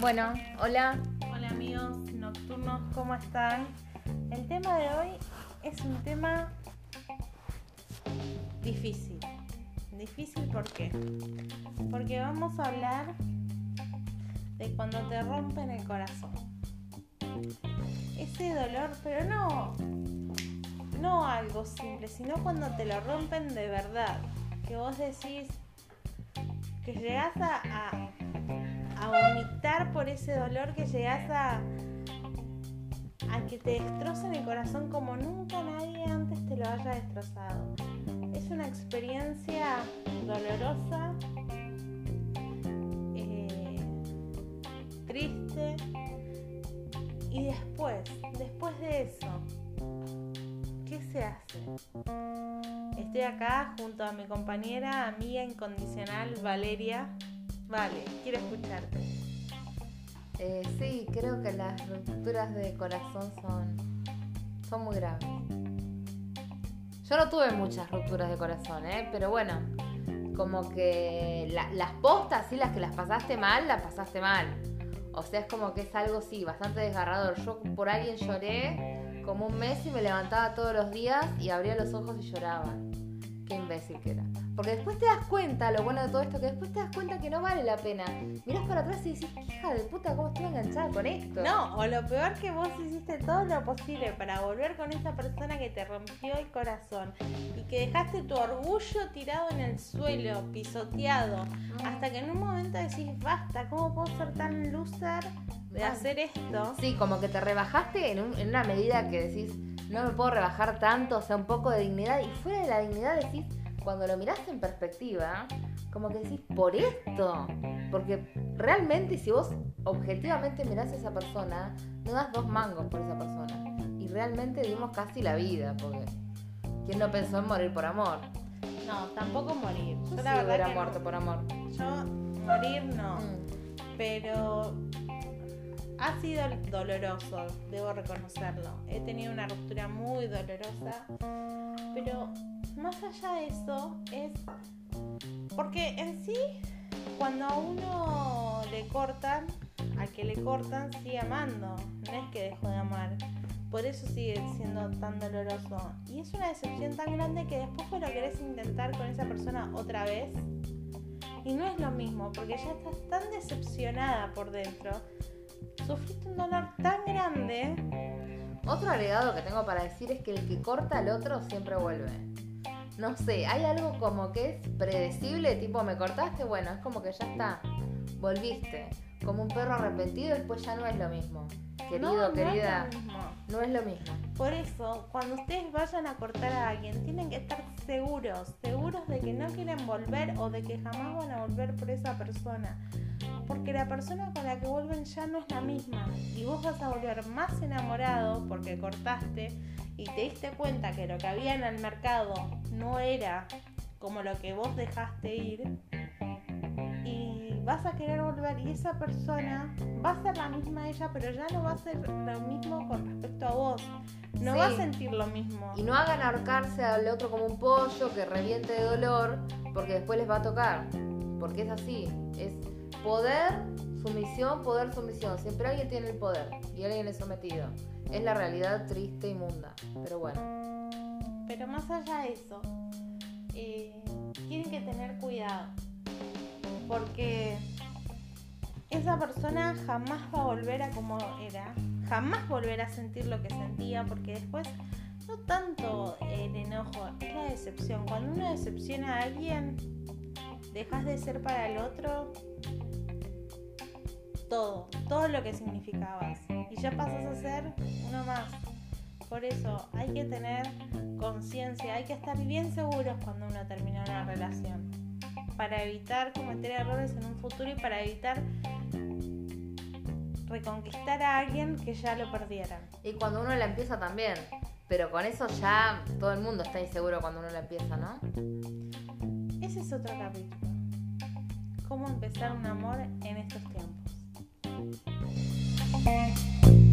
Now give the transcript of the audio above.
Bueno, hola. Hola amigos nocturnos, ¿cómo están? El tema de hoy es un tema difícil. Difícil ¿por qué? Porque vamos a hablar de cuando te rompen el corazón. Ese dolor, pero no no algo simple, sino cuando te lo rompen de verdad. Que vos decís que llegás a, a, por ese dolor, que llegás a, a que te destrocen el corazón como nunca nadie antes te lo haya destrozado. Es una experiencia dolorosa, eh, triste y después, después de eso, ¿qué se hace? Estoy acá junto a mi compañera, amiga incondicional, Valeria. Vale, quiero escucharte. Eh, sí, creo que las rupturas de corazón son, son muy graves. Yo no tuve muchas rupturas de corazón, ¿eh? pero bueno, como que la- las postas, sí, las que las pasaste mal, las pasaste mal. O sea, es como que es algo, sí, bastante desgarrador. Yo por alguien lloré como un mes y me levantaba todos los días y abría los ojos y lloraba. Qué imbécil que era. Porque después te das cuenta, lo bueno de todo esto, que después te das cuenta que no vale la pena. Mirás para atrás y decís, "¿Qué hija de puta, ¿cómo estoy enganchada con esto? No, o lo peor que vos hiciste todo lo posible para volver con esa persona que te rompió el corazón y que dejaste tu orgullo tirado en el suelo, pisoteado, hasta que en un momento decís, basta, ¿cómo puedo ser tan loser de hacer esto? Sí, como que te rebajaste en, un- en una medida que decís, no me puedo rebajar tanto, o sea, un poco de dignidad. Y fuera de la dignidad decís, cuando lo mirás en perspectiva, como que decís, por esto. Porque realmente si vos objetivamente mirás a esa persona, no das dos mangos por esa persona. Y realmente dimos casi la vida, porque ¿quién no pensó en morir por amor? No, tampoco morir. Yo Yo sí la verdad hubiera que muerto no. por amor. Yo morir no. Mm. pero ha sido doloroso, debo reconocerlo. He tenido una ruptura muy dolorosa, pero más allá de eso es porque en sí, cuando a uno le cortan, al que le cortan sigue amando, no es que dejó de amar. Por eso sigue siendo tan doloroso. Y es una decepción tan grande que después vos lo querés intentar con esa persona otra vez. Y no es lo mismo, porque ya estás tan decepcionada por dentro. Sufriste un dolor tan grande. Otro agregado que tengo para decir es que el que corta al otro siempre vuelve. No sé, hay algo como que es predecible, tipo me cortaste, bueno, es como que ya está, volviste. Como un perro arrepentido, después ya no es lo mismo. Querido, No, no es querida, lo mismo. no es lo mismo. Por eso, cuando ustedes vayan a cortar a alguien, tienen que estar seguros, seguros de que no quieren volver o de que jamás van a volver por esa persona. Porque la persona con la que vuelven ya no es la misma. Y vos vas a volver más enamorado porque cortaste y te diste cuenta que lo que había en el mercado no era como lo que vos dejaste ir. Y vas a querer volver y esa persona va a ser la misma ella, pero ya no va a ser lo mismo con respecto a vos. No Sí. va a sentir lo mismo. Y no hagan ahorcarse al otro como un pollo que reviente de dolor, porque después les va a tocar. Porque es así, es poder, poder, sumisión. Siempre alguien tiene el poder y alguien es sometido. Es la realidad triste y munda. Pero bueno. Pero más allá de eso, eh, tienen que tener cuidado. Porque esa persona jamás va a volver a como era. Jamás volverá a sentir lo que sentía. Porque después, no tanto el enojo, es la decepción. Cuando uno decepciona a alguien, dejas de ser para el otro todo. Todo lo que significabas. Y ya pasas a ser uno más. Por eso hay que tener conciencia, hay que estar bien seguros cuando uno termina una relación. Para evitar cometer errores en un futuro y para evitar reconquistar a alguien que ya lo perdieran. Y cuando uno la empieza también. Pero con eso ya todo el mundo está inseguro cuando uno la empieza, ¿no? Ese es otro capítulo. Cómo empezar un amor en estos tiempos. Thank you.